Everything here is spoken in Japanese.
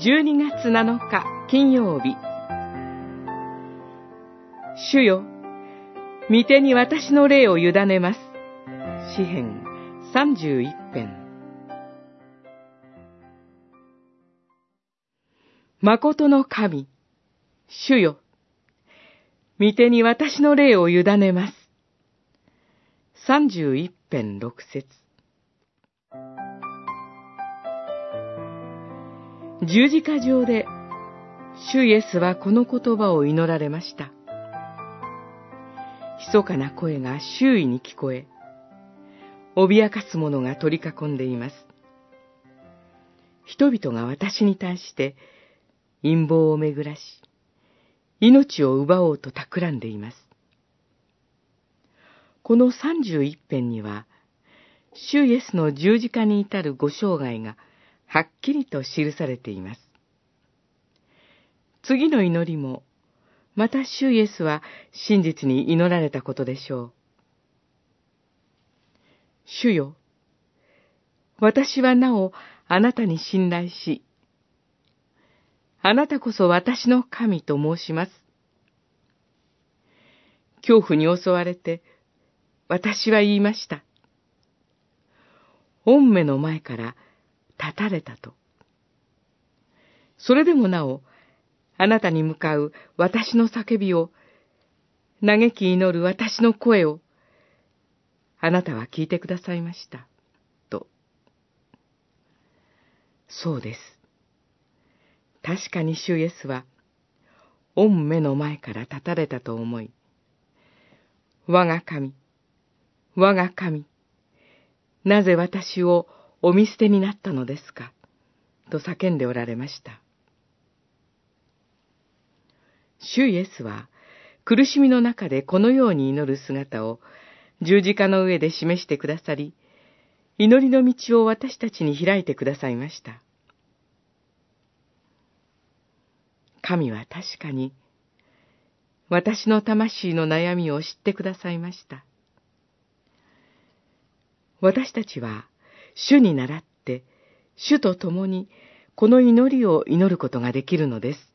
12月7日金曜日主よ、御手に私の霊を委ねます。詩編31編誠の神、主よ、御手に私の霊を委ねます。31編6節十字架上で、主イエスはこの言葉を祈られました。密かな声が周囲に聞こえ、脅かす者が取り囲んでいます。人々が私に対して陰謀をめぐらし、命を奪おうと企んでいます。この31編には、主イエスの十字架に至るご生涯がはっきりと記されています。次の祈りも、また主イエスは真実に祈られたことでしょう。主よ、私はなおあなたに信頼し、あなたこそ私の神と申します。恐怖に襲われて、私は言いました。御目の前から立たれたと。それでもなお、あなたに向かう私の叫びを、嘆き祈る私の声を、あなたは聞いてくださいました。と。そうです。確かに主イエスは、御目の前から立たれたと思い、我が神、我が神、なぜ私をお見捨てになったのですか？と叫んでおられました。主イエスは苦しみの中でこのように祈る姿を十字架の上で示してくださり、祈りの道を私たちに開いてくださいました。神は確かに私の魂の悩みを知ってくださいました。私たちは主に倣って、主と共にこの祈りを祈ることができるのです。